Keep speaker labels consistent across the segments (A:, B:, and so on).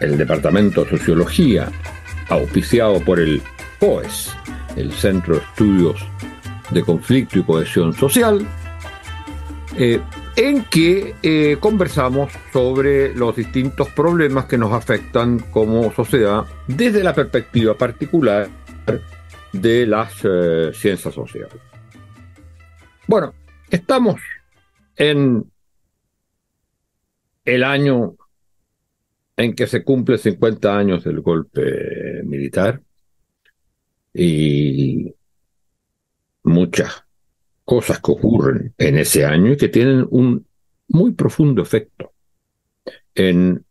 A: el Departamento de Sociología, auspiciado por el COES, el Centro de Estudios de Conflicto y Cohesión Social, eh, en que eh, conversamos sobre los distintos problemas que nos afectan como sociedad desde la perspectiva particular de las eh, ciencias sociales. Bueno, estamos en el año en que se cumple 50 años del golpe militar y muchas cosas que ocurren en ese año y que tienen un muy profundo efecto en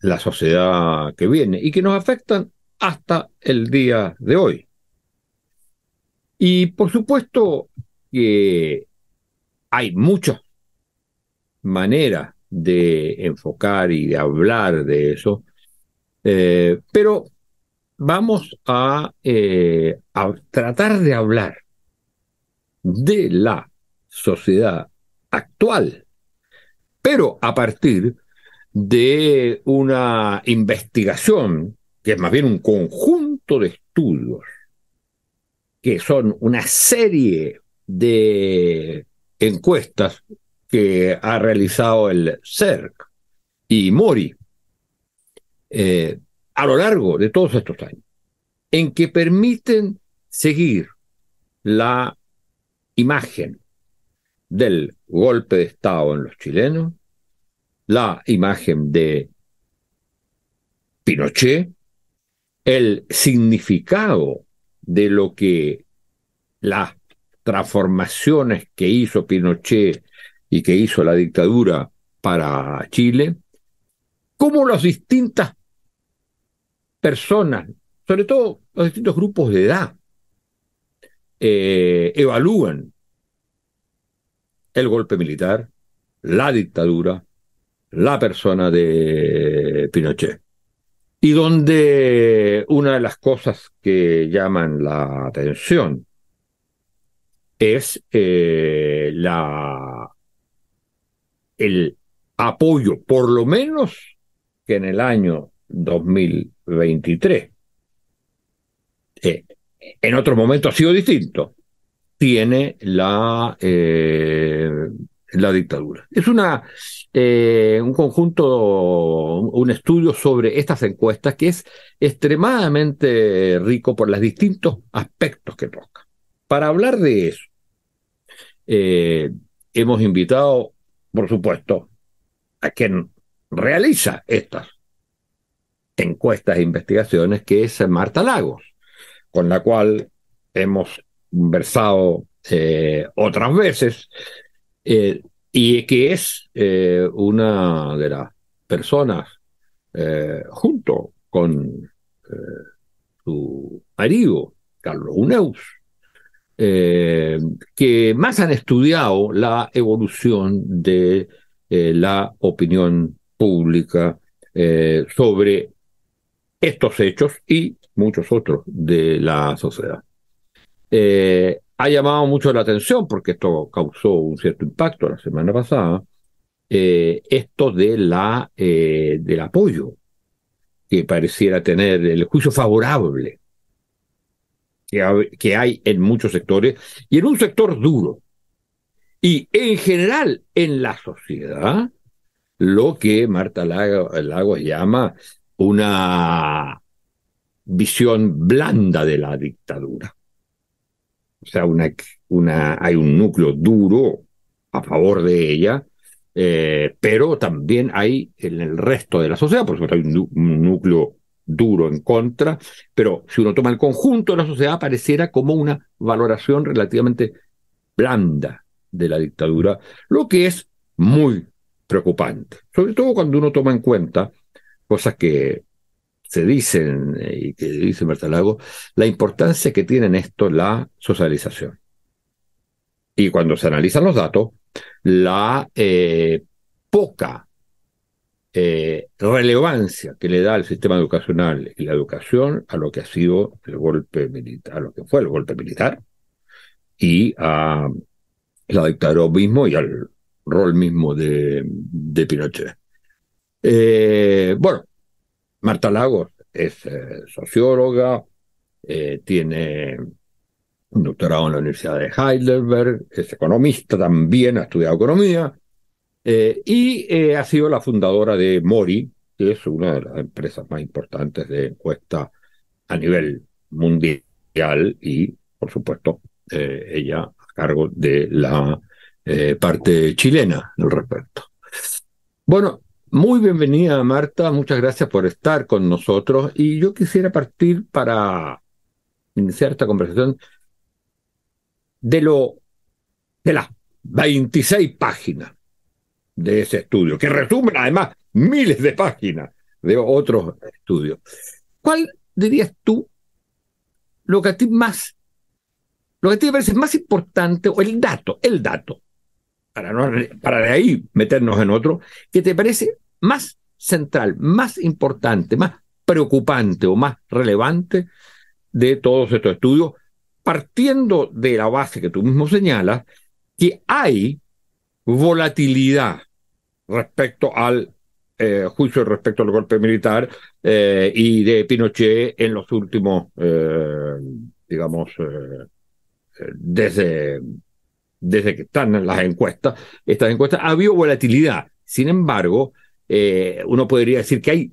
A: la sociedad que viene y que nos afectan hasta el día de hoy. Y por supuesto que hay muchas maneras de enfocar y de hablar de eso, eh, pero vamos eh, a tratar de hablar de la sociedad actual, pero a partir de una investigación que es más bien un conjunto de estudios, que son una serie de encuestas que ha realizado el CERC y Mori eh, a lo largo de todos estos años, en que permiten seguir la imagen del golpe de Estado en los chilenos, la imagen de Pinochet, el significado de lo que las transformaciones que hizo Pinochet y que hizo la dictadura para Chile, cómo las distintas personas, sobre todo los distintos grupos de edad, eh, evalúan el golpe militar, la dictadura, la persona de Pinochet. Y donde una de las cosas que llaman la atención es eh, la el apoyo, por lo menos que en el año 2023. Eh, en otro momento ha sido distinto. Tiene la, eh, la dictadura. Es una, eh, un conjunto, un estudio sobre estas encuestas que es extremadamente rico por los distintos aspectos que toca. Para hablar de eso, hemos invitado por supuesto, a quien realiza estas encuestas e investigaciones, que es Marta Lagos, con la cual hemos conversado eh, otras veces, eh, y que es eh, una de las personas, junto con su marido, Carlos Uneus, eh, que más han estudiado la evolución de eh, la opinión pública eh, sobre estos hechos y muchos otros de la sociedad. ha llamado mucho la atención, porque esto causó un cierto impacto la semana pasada, esto de la, del apoyo que pareciera tener el juicio favorable que, hay en muchos sectores y en un sector duro. Y en general en la sociedad, lo que Marta Lagos llama una visión blanda de la dictadura. O sea, una, una, hay un núcleo duro a favor de ella, eh, pero también hay en el resto de la sociedad, por supuesto, hay un núcleo duro en contra, pero si uno toma el conjunto de la sociedad, pareciera como una valoración relativamente blanda de la dictadura, lo que es muy preocupante, sobre todo cuando uno toma en cuenta cosas que se dicen eh, y que dice Marta Lago, la importancia que tiene en esto la socialización. Y cuando se analizan los datos, la eh, poca eh, relevancia que le da el sistema educacional y la educación a lo que ha sido el golpe militar, a lo que fue el golpe militar y a la dictadura mismo y al rol mismo de, Pinochet. Eh, bueno, Marta Lagos es eh, socióloga, tiene un doctorado en la Universidad de Heidelberg, es economista también, ha estudiado economía y ha sido la fundadora de Mori, que es una de las empresas más importantes de encuesta a nivel mundial y, por supuesto, ella a cargo de la parte chilena al respecto. Bueno, muy bienvenida, Marta. Muchas gracias por estar con nosotros. Y yo quisiera partir para iniciar esta conversación de lo de las 26 páginas de ese estudio, que resumen además miles de páginas de otros estudios. ¿Cuál dirías tú lo que a ti más, lo que a ti te parece más importante, o el dato, el dato, para, no, para de ahí meternos en otro, que te parece más central, más importante, más preocupante o más relevante de todos estos estudios, partiendo de la base que tú mismo señalas, que hay volatilidad respecto al eh, juicio respecto al golpe militar eh, y de Pinochet en los últimos, eh, digamos, desde, desde que están las encuestas, estas encuestas, ha habido volatilidad. Sin embargo, uno podría decir que hay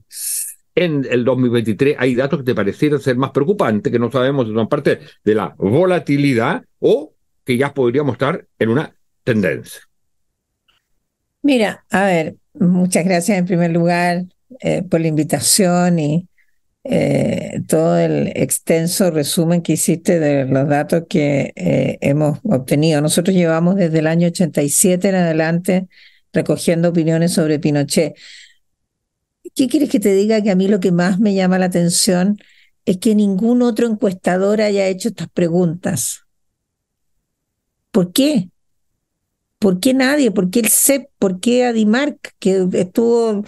A: en el 2023 hay datos que te parecieran ser más preocupantes, que no sabemos si son parte de la volatilidad o que ya podríamos estar en una tendencia.
B: Mira, a ver, muchas gracias en primer lugar eh, por la invitación y eh, todo el extenso resumen que hiciste de los datos que hemos obtenido. Nosotros llevamos desde el año 87 en adelante recogiendo opiniones sobre Pinochet. ¿Qué quieres que te diga? Que a mí lo que más me llama la atención es que ningún otro encuestador haya hecho estas preguntas. ¿Por qué? ¿Por qué nadie? ¿Por qué el CEP? ¿Por qué Adimark, que estuvo,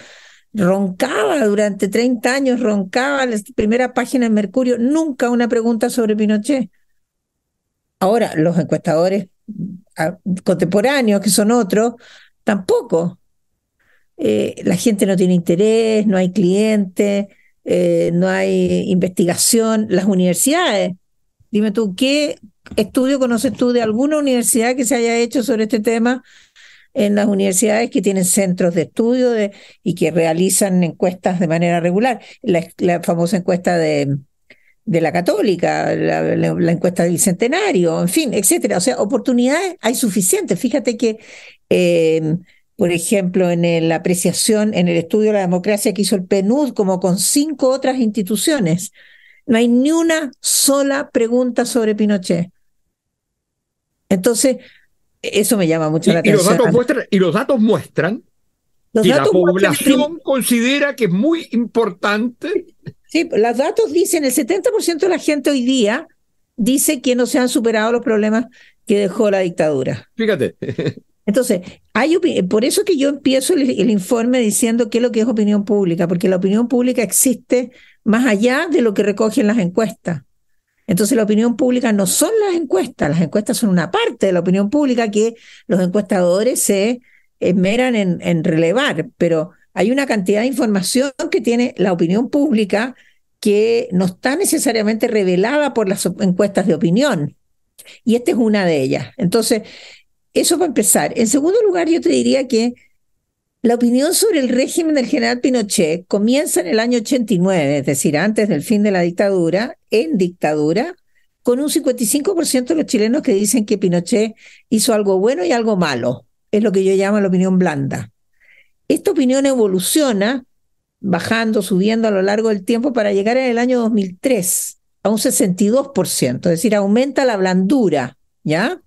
B: roncaba durante 30 años, roncaba la primera página en Mercurio, nunca una pregunta sobre Pinochet? Ahora, los encuestadores ah, contemporáneos, que son otros, Tampoco. Eh, la gente no tiene interés, no hay clientes, eh, no hay investigación. Las universidades, dime tú, ¿qué estudio conoces tú de alguna universidad que se haya hecho sobre este tema? En las universidades que tienen centros de estudio y que realizan encuestas de manera regular. La, famosa encuesta de, de la católica, la, encuesta del centenario, en fin, etcétera. O sea, oportunidades hay suficientes. Fíjate que Em, por ejemplo, en la apreciación, en el estudio de la democracia que hizo el PNUD, como con cinco otras instituciones. No hay ni una sola pregunta sobre Pinochet. Entonces, eso me llama mucho la atención.
A: Y los datos muestran, y los datos muestran que la población considera que es muy importante.
B: Sí, los datos dicen, el 70% de la gente hoy día dice que no se han superado los problemas que dejó la dictadura.
A: Fíjate.
B: Entonces, hay por eso que yo empiezo el, informe diciendo qué es lo que es opinión pública, porque la opinión pública existe más allá de lo que recogen las encuestas. Entonces, la opinión pública no son las encuestas, las encuestas son una parte de la opinión pública que los encuestadores se esmeran en, en relevar, pero hay una cantidad de información que tiene la opinión pública que no está necesariamente revelada por las encuestas de opinión. Y esta es una de ellas. Entonces, eso para empezar. En segundo lugar, yo te diría que la opinión sobre el régimen del general Pinochet comienza en el año 89, es decir, antes del fin de la dictadura, en dictadura, con un 55% de los chilenos que dicen que Pinochet hizo algo bueno y algo malo. Es lo que yo llamo la opinión blanda. Esta opinión evoluciona bajando, subiendo a lo largo del tiempo para llegar en el año 2003 a un 62%, es decir, aumenta la blandura, ¿ya?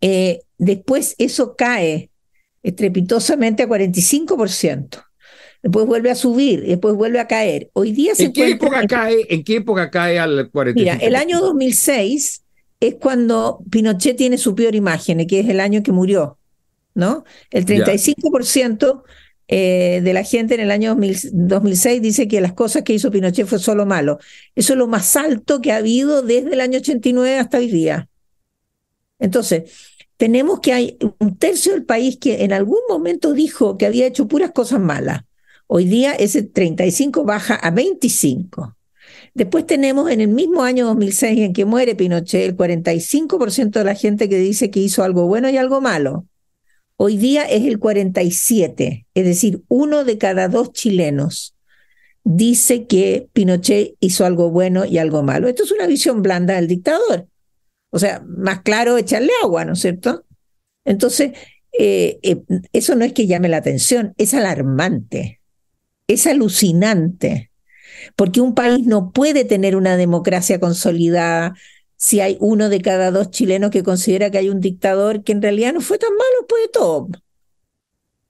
B: Eh, después eso cae estrepitosamente a 45%. después vuelve a subir, después vuelve a caer. Hoy día se
A: ¿En qué época cae? ¿En qué época cae al 45%?
B: Mira, el año 2006 es cuando Pinochet tiene su peor imagen, que es el año que murió, ¿no? El 35% eh, de la gente en el año 2006 dice que las cosas que hizo Pinochet fue solo malo. Eso es lo más alto que ha habido desde el año 89 hasta hoy día. Entonces, tenemos que hay un tercio del país que en algún momento dijo que había hecho puras cosas malas. Hoy día ese 35 baja a 25. Después tenemos en el mismo año 2006 en que muere Pinochet el 45% de la gente que dice que hizo algo bueno y algo malo. Hoy día es el 47, es decir, uno de cada dos chilenos dice que Pinochet hizo algo bueno y algo malo. Esto es una visión blanda del dictador. O sea, más claro echarle agua, ¿no es cierto? Entonces, eh, eh, eso no es que llame la atención, es alarmante, es alucinante, porque un país no puede tener una democracia consolidada si hay uno de cada dos chilenos que considera que hay un dictador que en realidad no fue tan malo pues de todo.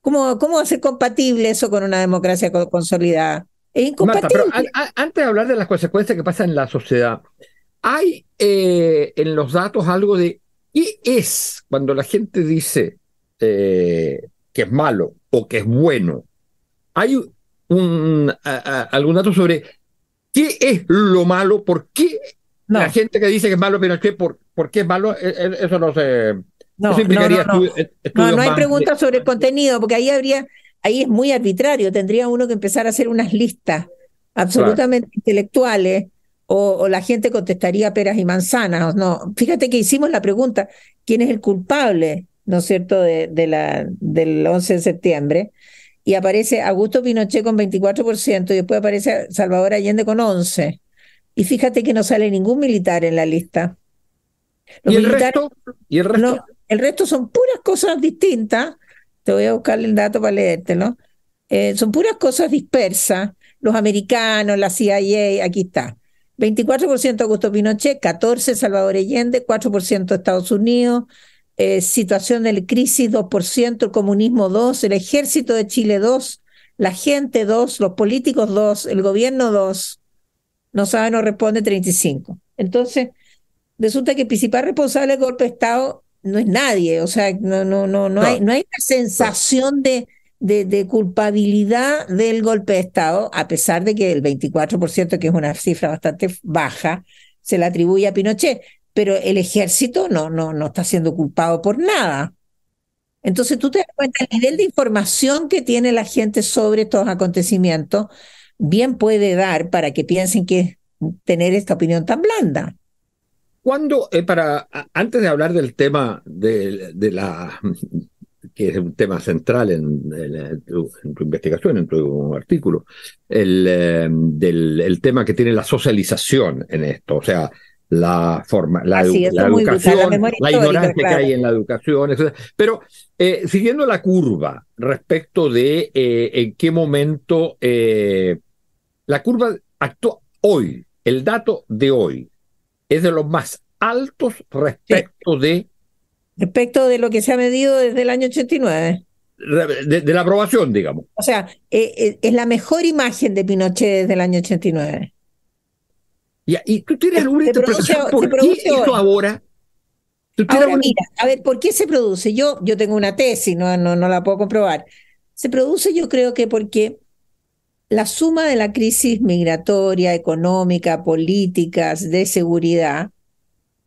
B: ¿Cómo, cómo va a ser compatible eso con una democracia consolidada? Es incompatible.
A: antes de hablar de las consecuencias que pasan en la sociedad, hay eh, en los datos algo de qué es cuando la gente dice eh, que es malo o que es bueno. Hay un, algún dato sobre qué es lo malo, por qué la gente que dice que es malo Pinochet, ¿por, ¿por qué es malo? E, e, eso no se...
B: No, no, no, no, hay preguntas sobre el contenido, porque ahí habría, ahí es muy arbitrario, tendría uno que empezar a hacer unas listas absolutamente intelectuales, o, la gente contestaría peras y manzanas. No, fíjate que hicimos la pregunta, ¿quién es el culpable, no es cierto, de, de la, del 11 de septiembre? Y aparece Augusto Pinochet con 24% y después aparece Salvador Allende con 11%. Y fíjate que no sale ningún militar en la lista.
A: ¿Y, el resto? ¿Y el resto?
B: el resto son puras cosas distintas. Te voy a buscar el dato para leértelo. Eh, son puras cosas dispersas. Los americanos, la CIA, aquí está. 24% Augusto Pinochet, 14% Salvador Allende, 4% Estados Unidos, eh, situación de crisis 2%, el comunismo 2%, el ejército de Chile 2%, la gente 2%, los políticos 2%, el gobierno 2%, no sabe, no responde 35. Entonces, resulta que el principal responsable del golpe de Estado no es nadie, o sea, no, no, no, no, hay, no hay una sensación de, de, culpabilidad del golpe de Estado, a pesar de que el 24%, que es una cifra bastante baja, se le atribuye a Pinochet, pero el ejército no, no, no está siendo culpado por nada. Entonces tú te das cuenta el nivel de información que tiene la gente sobre estos acontecimientos bien puede dar para que piensen que tener esta opinión tan blanda.
A: Cuando, eh, para, antes de hablar del tema de, de, la, que es un tema central en, tu, investigación, en tu artículo, el, eh, del el tema que tiene la socialización en esto, o sea, la forma, la, educación, la, ignorancia que hay en la educación, etc. Pero eh, siguiendo la curva respecto de en qué momento la curva actual hoy, el dato de hoy, es de los más altos respecto de...
B: Respecto de lo que se ha medido desde el año 89.
A: De, de la aprobación, digamos.
B: O sea, eh, eh, es la mejor imagen de Pinochet desde el año 89.
A: y tú tienes alguna interpretación por qué esto ahora...
B: Ahora mira, a ver, ¿por qué se produce? Yo, yo tengo una tesis, no, no, no la puedo comprobar. Se produce yo creo que porque la suma de la crisis migratoria, económica, políticas, de seguridad,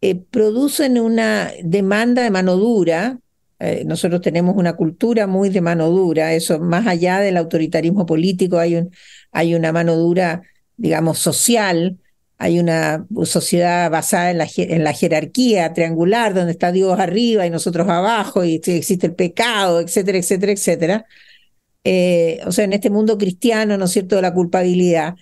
B: eh, producen una demanda de mano dura. Eh, nosotros tenemos una cultura muy de mano dura, eso más allá del autoritarismo político, hay, un, hay una mano dura, digamos, social, hay una sociedad basada en la, jerarquía triangular, donde está Dios arriba y nosotros abajo, y existe el pecado, etcétera, etcétera, etcétera. Eh, o sea, en este mundo cristiano, ¿no es cierto?, de la culpabilidad.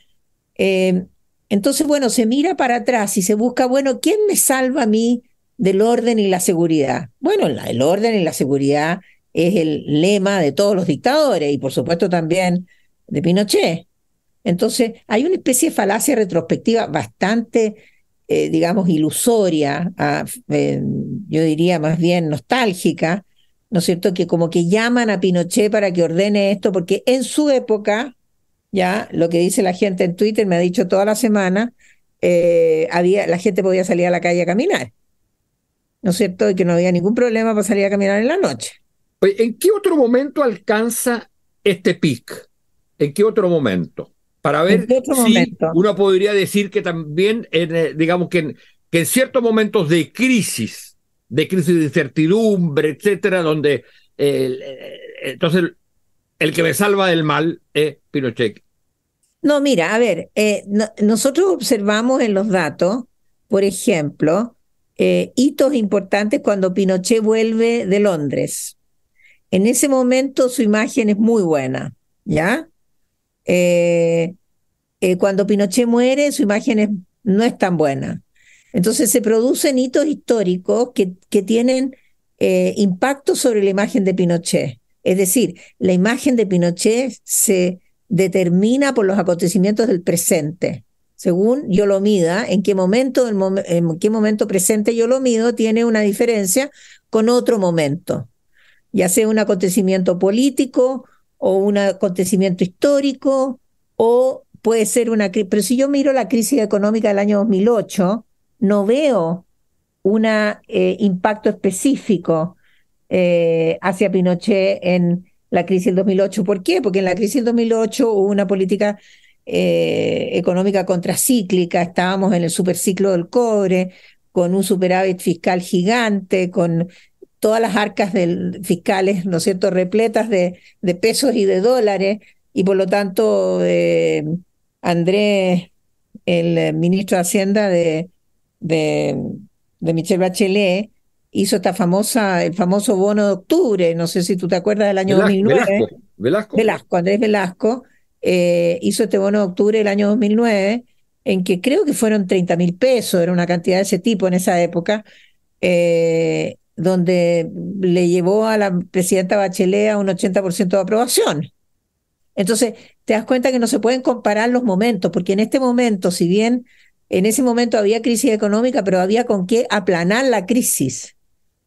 B: Entonces, bueno, se mira para atrás y se busca, bueno, ¿quién me salva a mí del orden y la seguridad? Bueno, el orden y la seguridad es el lema de todos los dictadores y por supuesto también de Pinochet. Entonces, hay una especie de falacia retrospectiva bastante, eh, digamos, ilusoria, yo diría más bien nostálgica, ¿no es cierto?, que como que llaman a Pinochet para que ordene esto, porque en su época, ya, lo que dice la gente en Twitter, me ha dicho toda la semana, eh, había, la gente podía salir a la calle a caminar, ¿no es cierto?, y que no había ningún problema para salir a caminar en la noche.
A: ¿En qué otro momento alcanza este pic? ¿En qué otro momento? Para ver si uno podría decir que también, eh, digamos que que en ciertos momentos de crisis, de crisis de incertidumbre, etcétera, donde eh, entonces el que me salva del mal es Pinochet.
B: No, mira, a ver, eh, nosotros observamos en los datos, por ejemplo, eh, hitos importantes cuando Pinochet vuelve de Londres. En ese momento su imagen es muy buena, ¿ya? cuando Pinochet muere, su imagen no es tan buena. Entonces se producen hitos históricos que, que tienen eh, impacto sobre la imagen de Pinochet. Es decir, la imagen de Pinochet se determina por los acontecimientos del presente. Según yo lo mida, en qué momento, en qué momento presente yo lo mido, tiene una diferencia con otro momento, ya sea un acontecimiento político o un acontecimiento histórico o puede ser una crisis. Pero si yo miro la crisis económica del año 2008, no veo un eh, impacto específico eh, hacia Pinochet en la crisis del 2008. ¿Por qué? Porque en la crisis del 2008 hubo una política eh, económica contracíclica, estábamos en el superciclo del cobre, con un superávit fiscal gigante, con todas las arcas del, fiscales, ¿no cierto?, repletas de, pesos y de dólares, y por lo tanto Andrés, el ministro de Hacienda de, de, de Bachelet, hizo esta famosa, el famoso bono de octubre, no sé si tú te acuerdas del año 2009.
A: Velasco,
B: Velasco. Andrés Velasco, eh, hizo este bono de octubre del año 2009, en que creo que fueron 30 mil pesos, era una cantidad de ese tipo en esa época, eh, donde le llevó a la presidenta Bachelet a un 80% de aprobación. Entonces, te das cuenta que no se pueden comparar los momentos, porque en este momento, si bien en ese momento había crisis económica, pero había con qué aplanar la crisis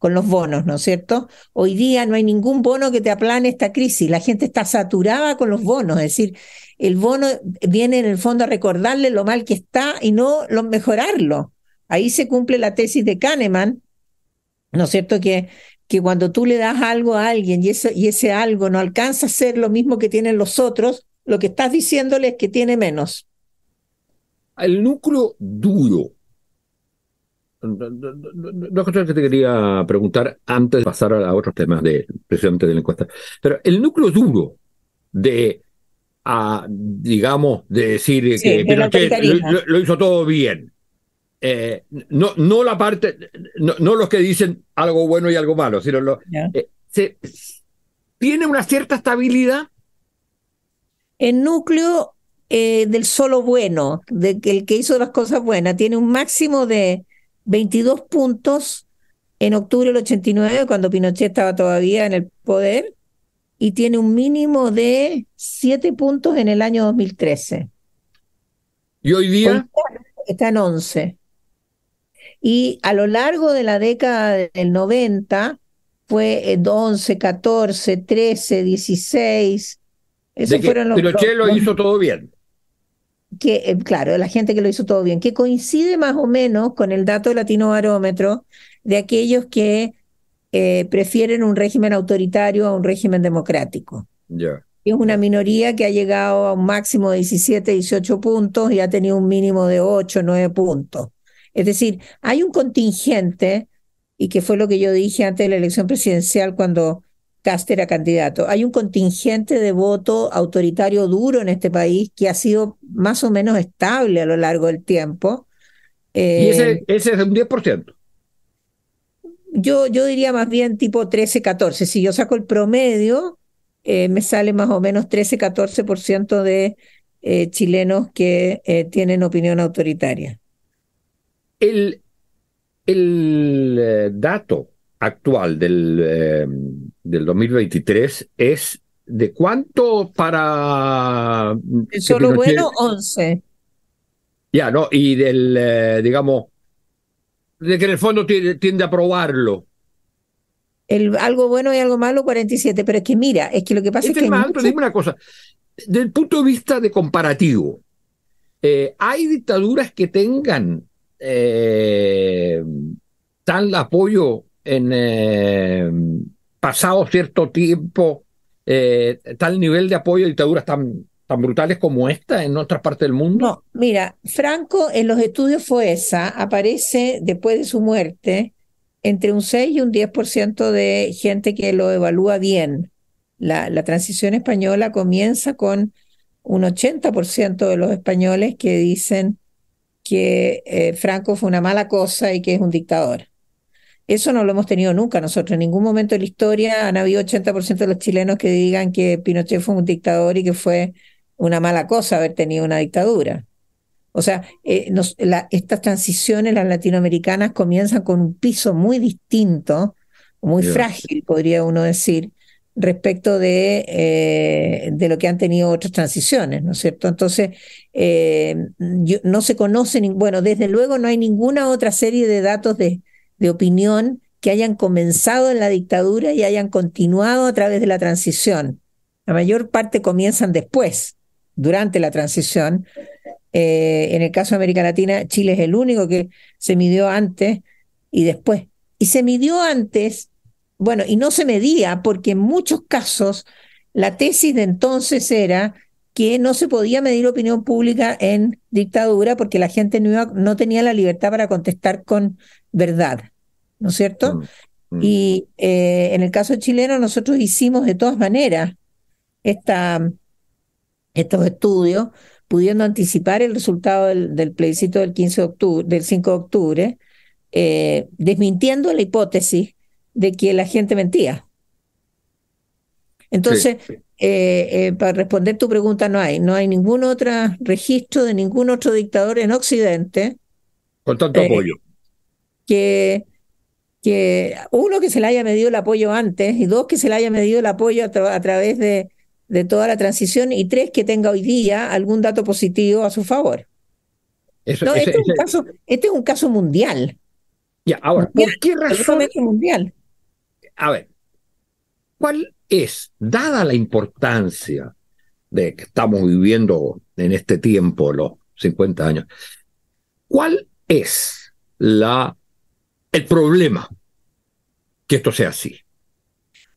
B: con los bonos, ¿no es cierto? Hoy día no hay ningún bono que te aplane esta crisis. La gente está saturada con los bonos, es decir, el bono viene en el fondo a recordarle lo mal que está y no lo mejorarlo. Ahí se cumple la tesis de Kahneman, ¿no es cierto? Que, que cuando tú le das algo a alguien y, y ese algo no alcanza a ser lo mismo que tienen los otros, lo que estás diciéndole es que tiene menos
A: el núcleo duro. Dos cosas que te quería preguntar antes de pasar a otros temas de, precisamente de la encuesta. Pero el núcleo duro de, a, digamos, de decir que lo, hizo todo bien. Eh, no, no la parte, no, los que dicen algo bueno y algo malo, sino lo, eh, se, tiene una cierta estabilidad.
B: El núcleo eh, del solo bueno, de que el que hizo las cosas buenas, tiene un máximo de 22 puntos en octubre del 89, cuando Pinochet estaba todavía en el poder, y tiene un mínimo de 7 puntos en el año 2013.
A: ¿Y hoy día?
B: está en 11. Y a lo largo de la década del 90 fue 11, 14, 13, 16.
A: Esos fueron los, Pinochet lo hizo todo bien
B: que, eh, claro, la gente que lo hizo todo bien, que coincide más o menos con el dato Latino Barómetro de aquellos que eh, prefieren un régimen autoritario a un régimen democrático. Es una minoría que ha llegado a un máximo de 17, 18 puntos y ha tenido un mínimo de 8, 9 puntos. Es decir, hay un contingente, y que fue lo que yo dije antes de la elección presidencial cuando Cast era candidato. Hay un contingente de voto autoritario duro en este país que ha sido más o menos estable a lo largo del tiempo.
A: y ese, eh, ese es un 10%.
B: Yo, yo diría más bien tipo 13, 14. Si yo saco el promedio, eh, me sale más o menos 13, 14% de eh, chilenos que tienen opinión autoritaria.
A: El, el dato actual del, eh, del 2023 es de cuánto para...
B: solo bueno, 11.
A: Ya, ¿no? Y del, eh, digamos, de que en el fondo tiende, a aprobarlo.
B: El, algo bueno y algo malo, 47. Pero es que mira, es que lo que pasa
A: Este
B: es que.
A: más alto,
B: mucho-
A: dime una cosa. Desde el punto de vista de comparativo, eh, ¿hay dictaduras que tengan eh, tal apoyo en eh, pasado cierto tiempo, eh, tal nivel de apoyo a dictaduras tan, tan brutales como esta en otras partes del mundo?
B: No, mira, Franco en los estudios FOESA aparece después de su muerte entre un 6 y un 10% de gente que lo evalúa bien. La, la transición española comienza con un 80% de los españoles que dicen que eh, Franco fue una mala cosa y que es un dictador. Eso no lo hemos tenido nunca nosotros. En ningún momento de la historia han habido 80% de los chilenos que digan que Pinochet fue un dictador y que fue una mala cosa haber tenido una dictadura. O sea, eh, nos- la- estas transiciones, las latinoamericanas, comienzan con un piso muy distinto, muy frágil, podría uno decir, respecto de, eh, de lo que han tenido otras transiciones, ¿no es cierto? Entonces, eh, yo- no se conoce, ni- bueno, desde luego no hay ninguna otra serie de datos de, de opinión que hayan comenzado en la dictadura y hayan continuado a través de la transición. La mayor parte comienzan después, durante la transición. Eh, en el caso de América Latina, Chile es el único que se midió antes y después. Y se midió antes, bueno, y no se medía porque en muchos casos la tesis de entonces era que no se podía medir opinión pública en dictadura porque la gente no, iba- no tenía la libertad para contestar con verdad, ¿no es cierto?
A: Mm, mm.
B: Y eh, en el caso chileno nosotros hicimos de todas maneras esta, estos estudios, pudiendo anticipar el resultado del, del plebiscito del 15 de octubre, del 5 de octubre, eh, desmintiendo la hipótesis de que la gente mentía. Entonces,
A: Sí.
B: eh, eh, para responder tu pregunta, no hay, no hay ningún otro registro de ningún otro dictador en Occidente
A: Con tanto
B: eh,
A: apoyo.
B: que, que uno que se le haya medido el apoyo antes y dos que se le haya medido el apoyo a, tra- a través de, de toda la transición y tres que tenga hoy día algún dato positivo a su favor.
A: Eso-
B: No,
A: ese-
B: este, es un caso, este es un caso mundial,
A: ya, ahora, ¿por qué razón?
B: mundial.
A: A ver, ¿cuál es, dada la importancia de que estamos viviendo en este tiempo, los 50 años, cuál es la, el problema que esto sea así?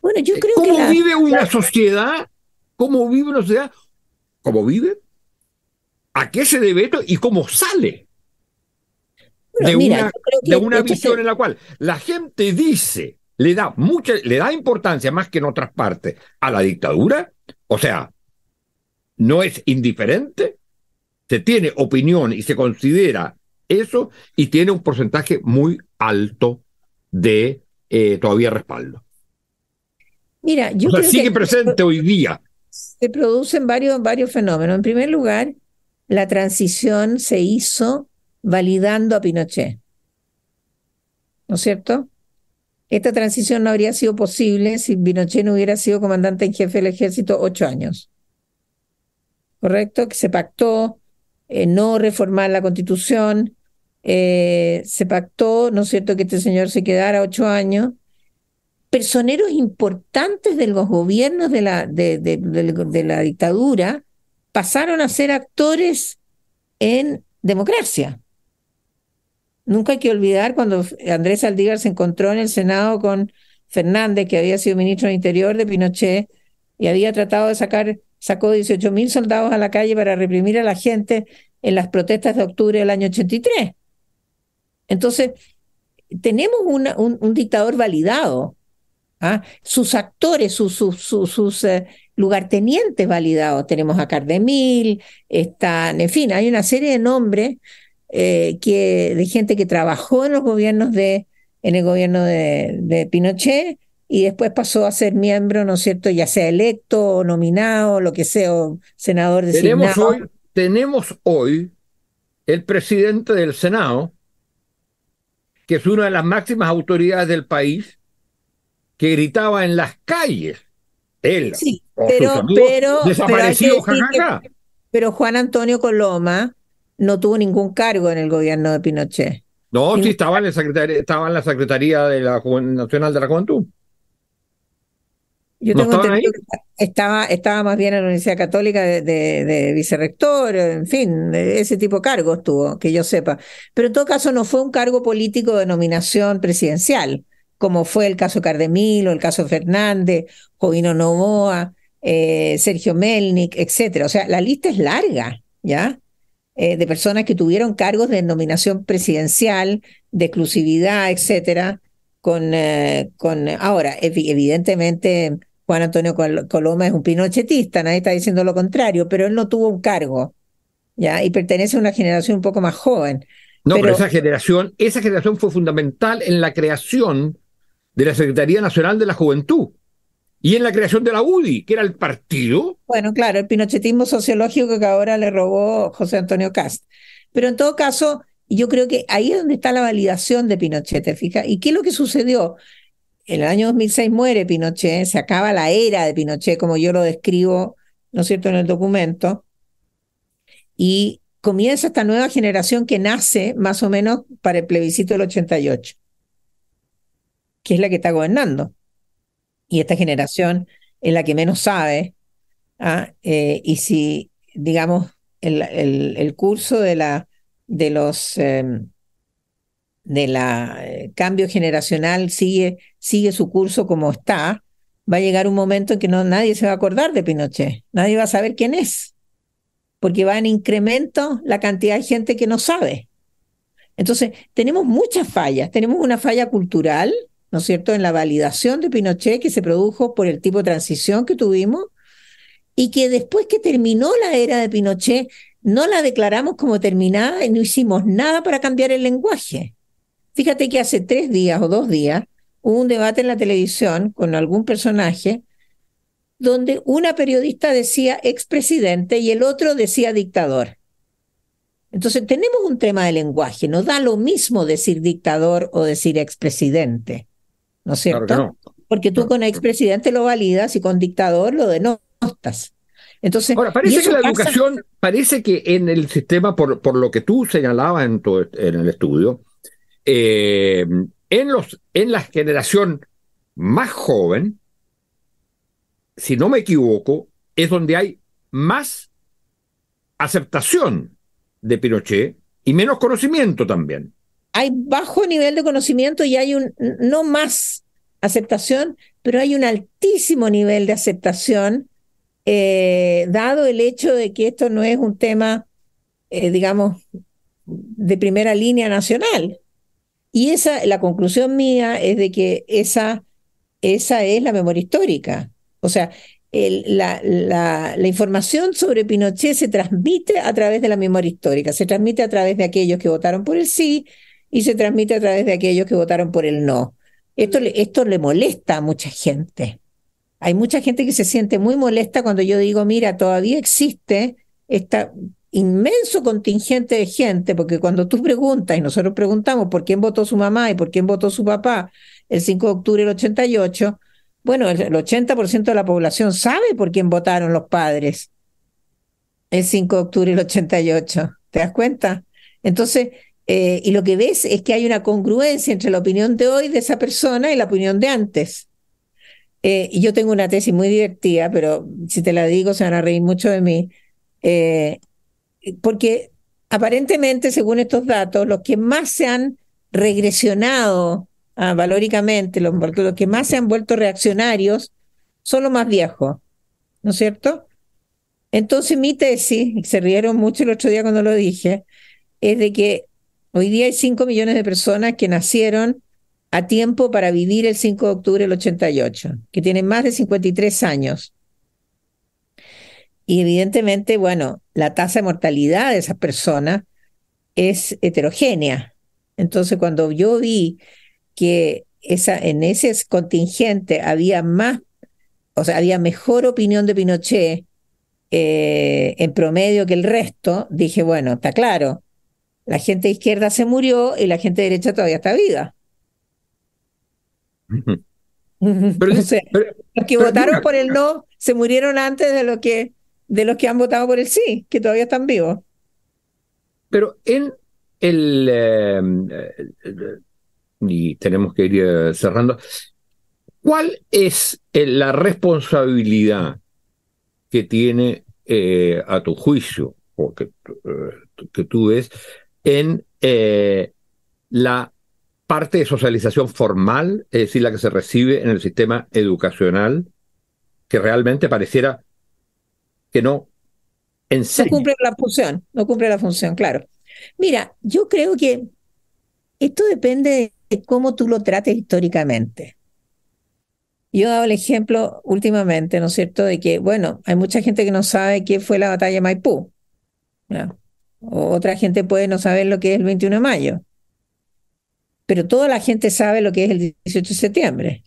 B: Bueno, yo creo que
A: ¿Cómo
B: la-
A: vive una sociedad? ¿Cómo vive una sociedad? ¿Cómo vive? ¿A qué se debe esto? ¿Y cómo sale?
B: bueno,
A: de
B: mira,
A: una, de una
B: se-
A: visión en la cual la gente dice, le da mucha, le da importancia más que en otras partes a la dictadura, o sea, no es indiferente, se tiene opinión y se considera eso y tiene un porcentaje muy alto de eh, todavía respaldo.
B: mira, yo
A: o sea,
B: creo
A: sigue
B: que
A: presente hoy día.
B: se producen varios, varios fenómenos. En primer lugar, la transición se hizo validando a Pinochet. ¿No es cierto? Esta transición no habría sido posible si Pinochet no hubiera sido comandante en jefe del ejército ocho años. ¿Correcto? Que se pactó eh, no reformar la constitución, eh, se pactó, ¿no es cierto?, que este señor se quedara ocho años. Personeros importantes de los gobiernos de la, de, la dictadura pasaron a ser actores en democracia. Nunca hay que olvidar cuando Andrés Aldívar se encontró en el Senado con Fernández, que había sido ministro del Interior de Pinochet, y había tratado de sacar, sacó 18 mil soldados a la calle para reprimir a la gente en las protestas de octubre del año 83. Entonces, tenemos un, un dictador validado, ¿ah? sus actores, sus, sus, sus, sus, eh, lugartenientes validados. Tenemos a Cardemil, están, en fin, hay una serie de nombres eh, que, de gente que trabajó en los gobiernos de, en el gobierno de, de Pinochet y después pasó a ser miembro, ¿no es cierto?, ya sea electo o nominado, lo que sea, o senador
A: Tenemos
B: designado.
A: hoy, tenemos hoy el presidente del Senado, que es una de las máximas autoridades del país, que gritaba en las calles, él
B: Sí,
A: o
B: pero-
A: sus amigos,
B: pero-
A: desaparecido,
B: pero que. Pero Juan Antonio Coloma no tuvo ningún cargo en el gobierno de Pinochet.
A: No,
B: Sí.
A: estaba en, la secretaría, estaba en la Secretaría de la Nacional de la Juventud.
B: Yo tengo entendido que estaba, estaba más bien en la Universidad Católica de, de, vicerrector, en fin, ese tipo de cargos tuvo, que yo sepa. Pero en todo caso no fue un cargo político de nominación presidencial, como fue el caso Cardemil o el caso Fernández, Jovino Novoa, eh, Sergio Melnik, etcétera. O sea, la lista es larga, ¿ya? Eh, de personas que tuvieron cargos de nominación presidencial, de exclusividad, etcétera, con, eh, con ahora, evidentemente Juan Antonio Coloma es un pinochetista, nadie está diciendo lo contrario, pero él no tuvo un cargo, ¿ya? Y pertenece a una generación un poco más joven.
A: No, pero, esa generación, esa generación fue fundamental en la creación de la Secretaría Nacional de la Juventud y en la creación de la UDI, que era el partido.
B: Bueno, claro, el pinochetismo sociológico que ahora le robó José Antonio Cast. Pero en todo caso, yo creo que ahí es donde está la validación de Pinochet, ¿te fijas? ¿Y qué es lo que sucedió? En el año 2006 muere Pinochet, se acaba la era de Pinochet, como yo lo describo, ¿no es cierto?, en el documento, y comienza esta nueva generación que nace más o menos para el plebiscito del 88, que es la que está gobernando. Y esta generación es la que menos sabe, ¿ah? eh, y si, digamos, el, el curso de la de los em, de la eh, cambio generacional sigue, sigue su curso como está, va a llegar un momento en que no, nadie se va a acordar de Pinochet, nadie va a saber quién es, porque va en incremento la cantidad de gente que no sabe. Entonces, tenemos muchas fallas, tenemos una falla cultural, ¿no es cierto?, en la validación de Pinochet que se produjo por el tipo de transición que tuvimos y que después que terminó la era de Pinochet, no la declaramos como terminada y no hicimos nada para cambiar el lenguaje. Fíjate que hace tres días o dos días hubo un debate en la televisión con algún personaje donde una periodista decía expresidente y el otro decía dictador. Entonces tenemos un tema de lenguaje, no da lo mismo decir dictador o decir expresidente, ¿no es cierto? Porque tú con expresidente lo validas y con dictador lo denostas. Entonces,
A: Ahora, parece que la educación, parece que en el sistema, por, por lo que tú señalabas en, en el estudio, eh, en, los, en la generación más joven, si no me equivoco, es donde hay más aceptación de Pinochet y menos conocimiento también.
B: Hay bajo nivel de conocimiento y hay un, no más aceptación, pero hay un altísimo nivel de aceptación eh, dado el hecho de que esto no es un tema, eh, digamos, de primera línea nacional. Y esa, la conclusión mía es de que esa, esa es la memoria histórica. O sea, la, la, la, información sobre Pinochet se transmite a través de la memoria histórica, se transmite a través de aquellos que votaron por el sí y se transmite a través de aquellos que votaron por el no. Esto, esto le molesta a mucha gente. Hay mucha gente que se siente muy molesta cuando yo digo, mira, todavía existe este inmenso contingente de gente, porque cuando tú preguntas y nosotros preguntamos por quién votó su mamá y por quién votó su papá el 5 de octubre del 88, bueno, el 80% de la población sabe por quién votaron los padres el 5 de octubre del 88. ¿Te das cuenta? Entonces, eh, y lo que ves es que hay una congruencia entre la opinión de hoy de esa persona y la opinión de antes. Eh, y yo tengo una tesis muy divertida, pero si te la digo se van a reír mucho de mí, eh, porque aparentemente, según estos datos, los que más se han regresionado ah, valóricamente, los, los que más se han vuelto reaccionarios, son los más viejos, ¿no es cierto? Entonces mi tesis, y se rieron mucho el otro día cuando lo dije, es de que hoy día hay 5 millones de personas que nacieron a tiempo para vivir el 5 de octubre del 88, que tienen más de 53 años. Y evidentemente, bueno, la tasa de mortalidad de esas personas es heterogénea. Entonces, cuando yo vi que esa, en ese contingente había más, o sea, había mejor opinión de Pinochet eh, en promedio que el resto, dije, bueno, está claro, la gente de izquierda se murió y la gente de derecha todavía está viva. Pero, los que votaron por el no se murieron antes de, lo que, de los que han votado por el sí, que todavía están vivos.
A: Pero en el... Eh, y tenemos que ir eh, cerrando. ¿Cuál es la responsabilidad que tiene eh, a tu juicio, o que, eh, que tú ves, en eh, la parte de socialización formal, es decir, la que se recibe en el sistema educacional, que realmente pareciera que no enseña.
B: No cumple la función, no cumple la función, claro. Mira, yo creo que esto depende de cómo tú lo trates históricamente. Yo he dado el ejemplo últimamente, ¿no es cierto?, de que, bueno, hay mucha gente que no sabe qué fue la batalla de Maipú. Otra gente puede no saber lo que es el 21 de mayo. Pero toda la gente sabe lo que es el 18 de septiembre.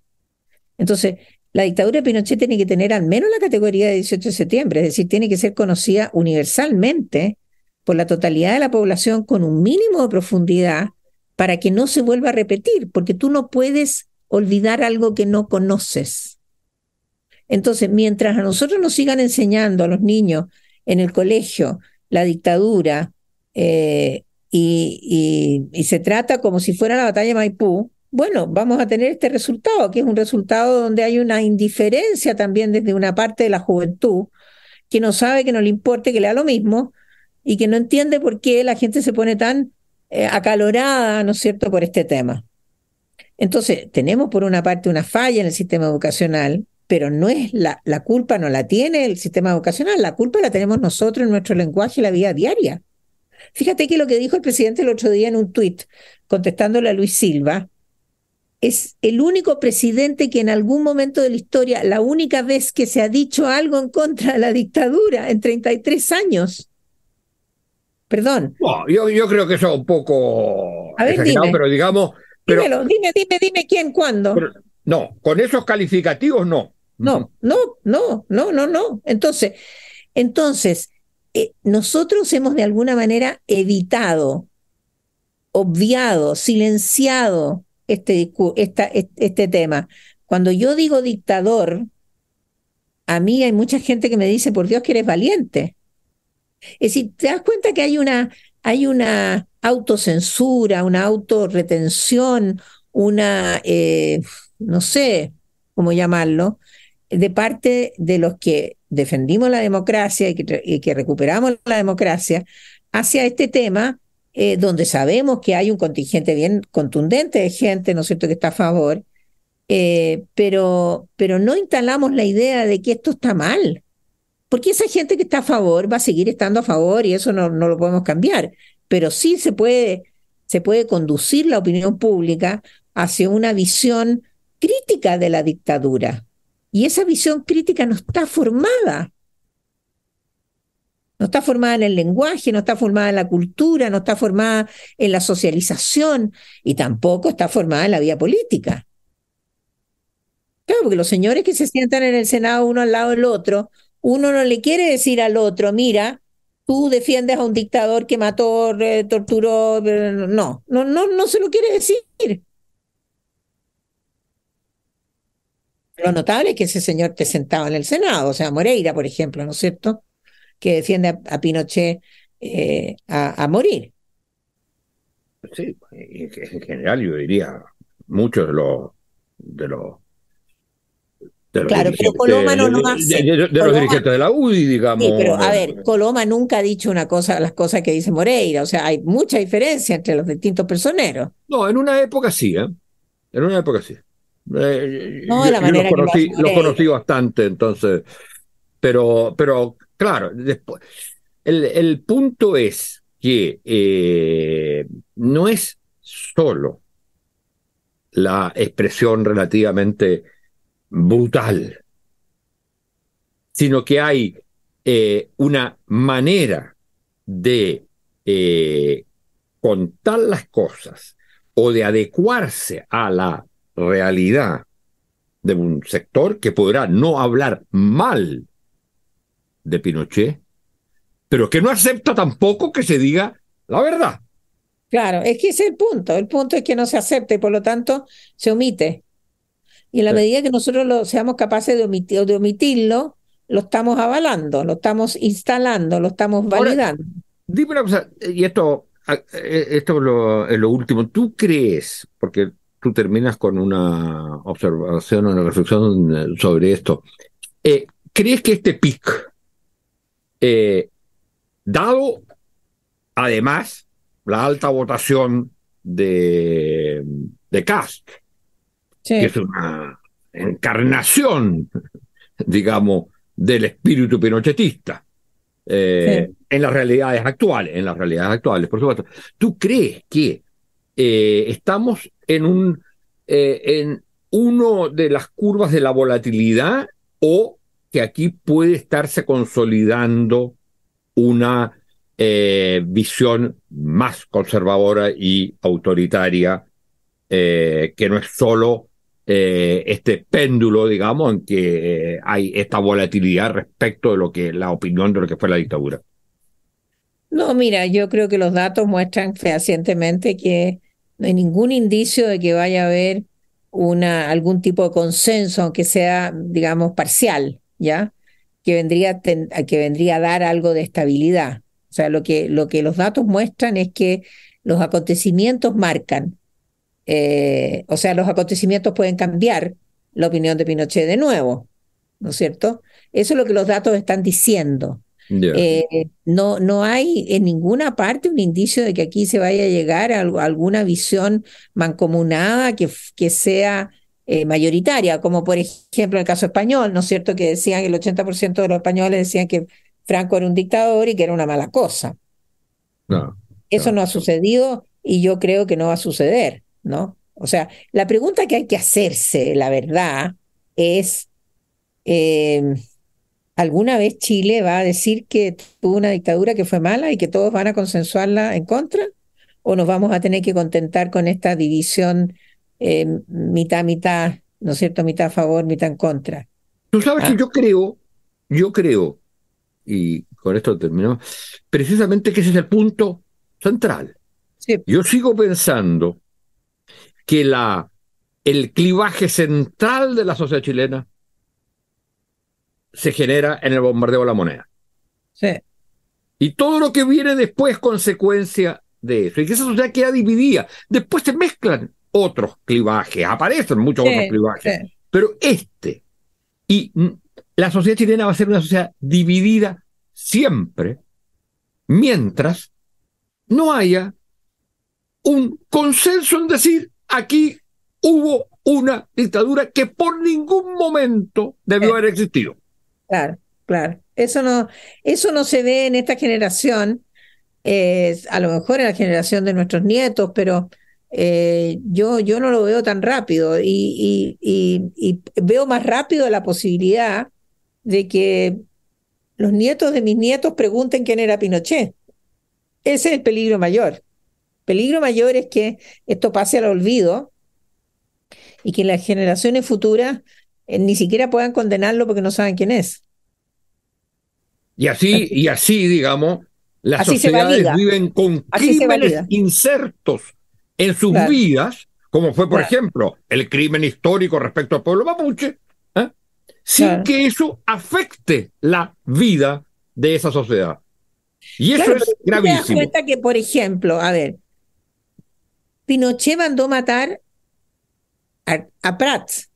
B: Entonces, la dictadura de Pinochet tiene que tener al menos la categoría de 18 de septiembre, es decir, tiene que ser conocida universalmente por la totalidad de la población con un mínimo de profundidad para que no se vuelva a repetir, porque tú no puedes olvidar algo que no conoces. Entonces, mientras a nosotros nos sigan enseñando a los niños en el colegio la dictadura eh, y, se trata como si fuera la batalla de Maipú, bueno, vamos a tener este resultado, que es un resultado donde hay una indiferencia también desde una parte de la juventud que no sabe, que no le importe, que le da lo mismo y que no entiende por qué la gente se pone tan eh, acalorada, ¿no es cierto?, por este tema. Entonces, tenemos por una parte una falla en el sistema educacional, pero no es la, la culpa, no la tiene el sistema educacional, la culpa la tenemos nosotros en nuestro lenguaje y la vida diaria. Fíjate que lo que dijo el presidente el otro día en un tuit, contestándole a Luis Silva, es el único presidente que en algún momento de la historia, la única vez que se ha dicho algo en contra de la dictadura en 33 años. Perdón.
A: yo, yo, creo que eso es un poco a ver, dime. pero digamos... Pero,
B: Dímelo, dime, dime, dime quién, cuándo.
A: no, con esos calificativos no.
B: No, no, no, no, no, no. Entonces, entonces, eh, nosotros hemos de alguna manera evitado, obviado, silenciado este, este tema. Cuando yo digo dictador, a mí hay mucha gente que me dice, por Dios que eres valiente. Es decir, te das cuenta que hay una, hay una autocensura, una autorretención, una, eh, no sé cómo llamarlo, de parte de los que defendimos la democracia y que, recuperamos la democracia hacia este tema, eh, donde sabemos que hay un contingente bien contundente de gente, ¿no es cierto?, que está a favor, eh, pero, pero no instalamos la idea de que esto está mal. Porque esa gente que está a favor va a seguir estando a favor y eso no, no lo podemos cambiar. Pero sí se puede, se puede conducir la opinión pública hacia una visión crítica de la dictadura. Y esa visión crítica no está formada. No está formada en el lenguaje, no está formada en la cultura, no está formada en la socialización y tampoco está formada en la vía política. Claro, porque los señores que se sientan en el Senado uno al lado del otro, uno no le quiere decir al otro, mira, tú defiendes a un dictador que mató, torturó, no, no, no, no se lo quiere decir. Lo notable es que ese señor te sentaba en el Senado, o sea, Moreira, por ejemplo, ¿no es cierto? Que defiende a, Pinochet eh, a, morir.
A: Sí, en general yo diría, muchos de los de los
B: claro, pero Coloma no lo hace.
A: De, los dirigentes de la UDI, digamos. Sí,
B: pero a ver, Coloma nunca ha dicho una cosa, las cosas que dice Moreira. O sea, hay mucha diferencia entre los distintos personeros.
A: No, en una época sí, ¿eh? En una época sí.
B: Eh, no, de la manera
A: los conocí, bastante, entonces. Pero, pero claro, después. El, el punto es que eh, no es solo la expresión relativamente brutal, sino que hay eh, una manera de contar las cosas o de adecuarse a la realidad de un sector que podrá no hablar mal de Pinochet, pero que no acepta tampoco que se diga la verdad.
B: Claro, es que ese es el punto. El punto es que no se acepta y por lo tanto se omite. Y en la medida que nosotros lo, seamos capaces de, omitir, de omitirlo, lo estamos avalando, lo estamos instalando, lo estamos validando.
A: dime una cosa, y esto, eh, esto es lo, es lo último. ¿Tú crees, porque tú terminas con una observación, una reflexión sobre esto. Eh, ¿Crees que este pic, eh, dado además la alta votación de, de Cast, que es una encarnación, digamos, del espíritu pinochetista, eh, en las realidades actuales, en las realidades actuales, por supuesto. ¿Tú crees que eh, estamos en un eh, en uno de las curvas de la volatilidad o que aquí puede estarse consolidando una visión más conservadora y autoritaria que no es solo este péndulo, digamos, en que hay esta volatilidad respecto de lo que la opinión de lo que fue la dictadura.
B: No, mira, yo creo que los datos muestran fehacientemente que no hay ningún indicio de que vaya a haber una, algún tipo de consenso, aunque sea, digamos, parcial, ¿ya? Que vendría, que vendría a dar algo de estabilidad. O sea, lo que, lo que los datos muestran es que los acontecimientos marcan. Eh, o sea, los acontecimientos pueden cambiar la opinión de Pinochet de nuevo, ¿no es cierto? Eso es lo que los datos están diciendo. Eh, no, no hay en ninguna parte un indicio de que aquí se vaya a llegar a, alguna visión mancomunada que, que sea eh, mayoritaria, como por ejemplo en el caso español, ¿no es cierto? Que decían, el 80% de los españoles decían que Franco era un dictador y que era una mala cosa. No, Eso no ha sucedido y yo creo que no va a suceder, ¿no? O sea, la pregunta que hay que hacerse, la verdad, es... Eh, ¿Alguna vez Chile va a decir que tuvo una dictadura que fue mala y que todos van a consensuarla en contra? ¿O nos vamos a tener que contentar con esta división eh, mitad, mitad, ¿no es cierto? Mitad a favor, mitad en contra.
A: Tú sabes que ah. yo creo, yo creo, y con esto terminamos, precisamente que ese es el punto central. Yo sigo pensando que la, el clivaje central de la sociedad chilena se genera en el bombardeo de la moneda.
B: Sí.
A: Y todo lo que viene después es consecuencia de eso. Y que esa sociedad queda dividida. Después se mezclan otros clivajes, aparecen muchos otros clivajes. Pero este, y la sociedad chilena va a ser una sociedad dividida siempre, mientras no haya un consenso en decir aquí hubo una dictadura que por ningún momento debió haber existido.
B: Claro, claro. Eso no, eso no se ve en esta generación, a lo mejor en la generación de nuestros nietos, pero eh, yo, yo no lo veo tan rápido y, y, veo más rápido la posibilidad de que los nietos de mis nietos pregunten quién era Pinochet. Ese es el peligro mayor. El peligro mayor es que esto pase al olvido y que las generaciones futuras eh, ni siquiera puedan condenarlo porque no saben quién es.
A: Y así, y así digamos, las sociedades viven con crímenes insertos en sus vidas, como fue, por ejemplo, el crimen histórico respecto al pueblo mapuche, ¿eh? sin que eso afecte la vida de esa sociedad. Y eso es gravísimo. Te das
B: cuenta que, por ejemplo, a ver, Pinochet mandó matar a, a Prats,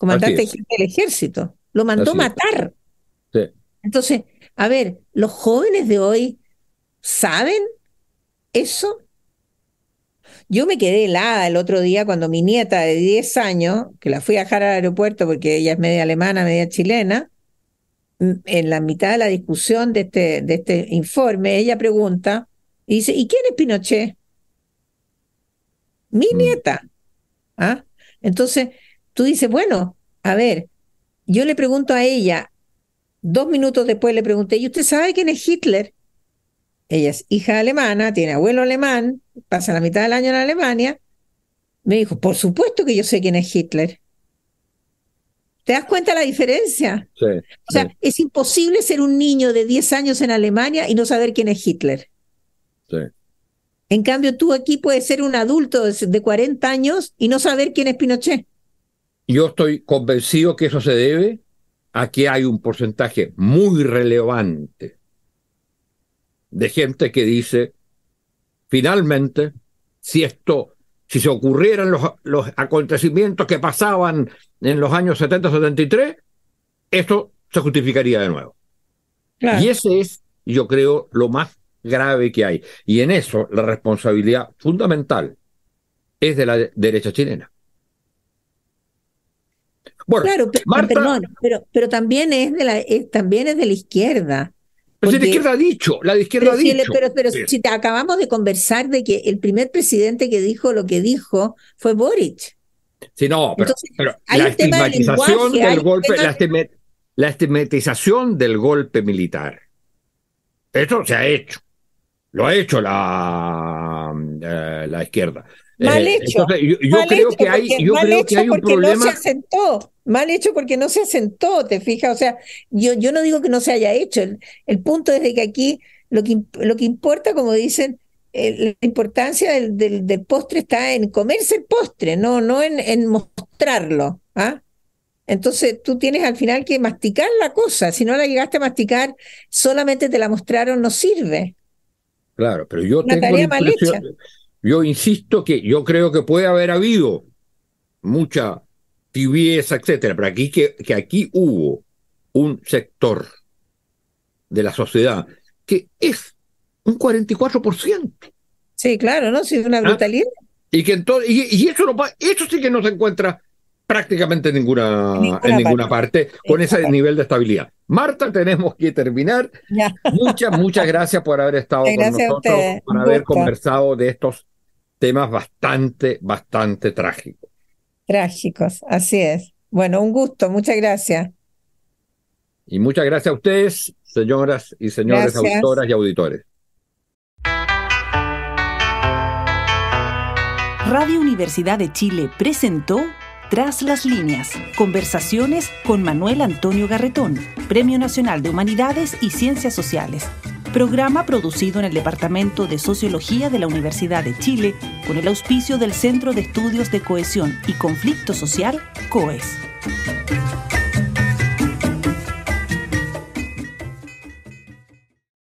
B: comandante del ejército. Lo mandó matar. Entonces, a ver, ¿los jóvenes de hoy saben eso? Yo me quedé helada el otro día cuando mi nieta de 10 años, que la fui a dejar al aeropuerto porque ella es media alemana, media chilena, en la mitad de la discusión de este, de este informe, ella pregunta y dice, ¿y quién es Pinochet? Mi mm. nieta. ¿Ah? Entonces, tú dices, bueno, a ver, yo le pregunto a ella, dos minutos después le pregunté, ¿y usted sabe quién es Hitler? Ella es hija alemana, tiene abuelo alemán, pasa la mitad del año en Alemania. Me dijo, por supuesto que yo sé quién es Hitler. ¿Te das cuenta la diferencia?
A: Sí,
B: o sea, es imposible ser un niño de 10 años en Alemania y no saber quién es Hitler.
A: Sí.
B: En cambio, tú aquí puedes ser un adulto de 40 años y no saber quién es Pinochet.
A: Yo estoy convencido que eso se debe a que hay un porcentaje muy relevante de gente que dice, finalmente, si esto, si se ocurrieran los, los acontecimientos que pasaban en los años 70-73, esto se justificaría de nuevo. Y ese es, yo creo, lo más grave que hay. Y en eso la responsabilidad fundamental es de la derecha chilena.
B: Bueno, claro, pero, pero, pero, también es de la, también es de la izquierda.
A: Pero si la izquierda ha dicho, la izquierda ha dicho.
B: pero, si te acabamos de conversar de que el primer presidente que dijo lo que dijo fue Boric.
A: Sí, no, pero, la estigmatización del golpe, la, estigmatización del golpe militar. Esto se ha hecho. Lo ha hecho la, eh, la izquierda.
B: Mal eh, hecho.
A: yo, creo que hay, yo creo que hay un problema.
B: No se asentó. Mal hecho porque no se asentó, ¿te fijas? O sea, yo, yo no digo que no se haya hecho. El, punto es de que aquí lo que, lo que importa, como dicen, la importancia del, del, postre está en comerse el postre, no, no en, en mostrarlo. ¿ah? Entonces tú tienes al final que masticar la cosa. Si no la llegaste a masticar, solamente te la mostraron, no sirve.
A: Claro, pero yo tengo tarea mal hecha. Yo insisto que yo creo que puede haber habido mucha tibieza, etcétera, pero aquí que, que aquí hubo un sector de la sociedad que es un 44%.
B: Sí, claro, ¿no? Sí, es una ¿Ah? brutalidad.
A: Y que entonces, y, eso, no, eso sí que no se encuentra prácticamente en ninguna, en ninguna, parte. con ese nivel de estabilidad. Marta, tenemos que terminar. Muchas, muchas gracias por haber estado con nosotros, por haber conversado de estos temas bastante, bastante trágicos.
B: Trágicos, así es. Bueno, un gusto, muchas gracias.
A: Y muchas gracias a ustedes, señoras y señores autoras y auditores.
C: Radio Universidad de Chile presentó Tras las líneas, conversaciones con Manuel Antonio Garretón, Premio Nacional de Humanidades y Ciencias Sociales programa producido en el Departamento de Sociología de la Universidad de Chile con el auspicio del Centro de Estudios de Cohesión y Conflicto Social, COES.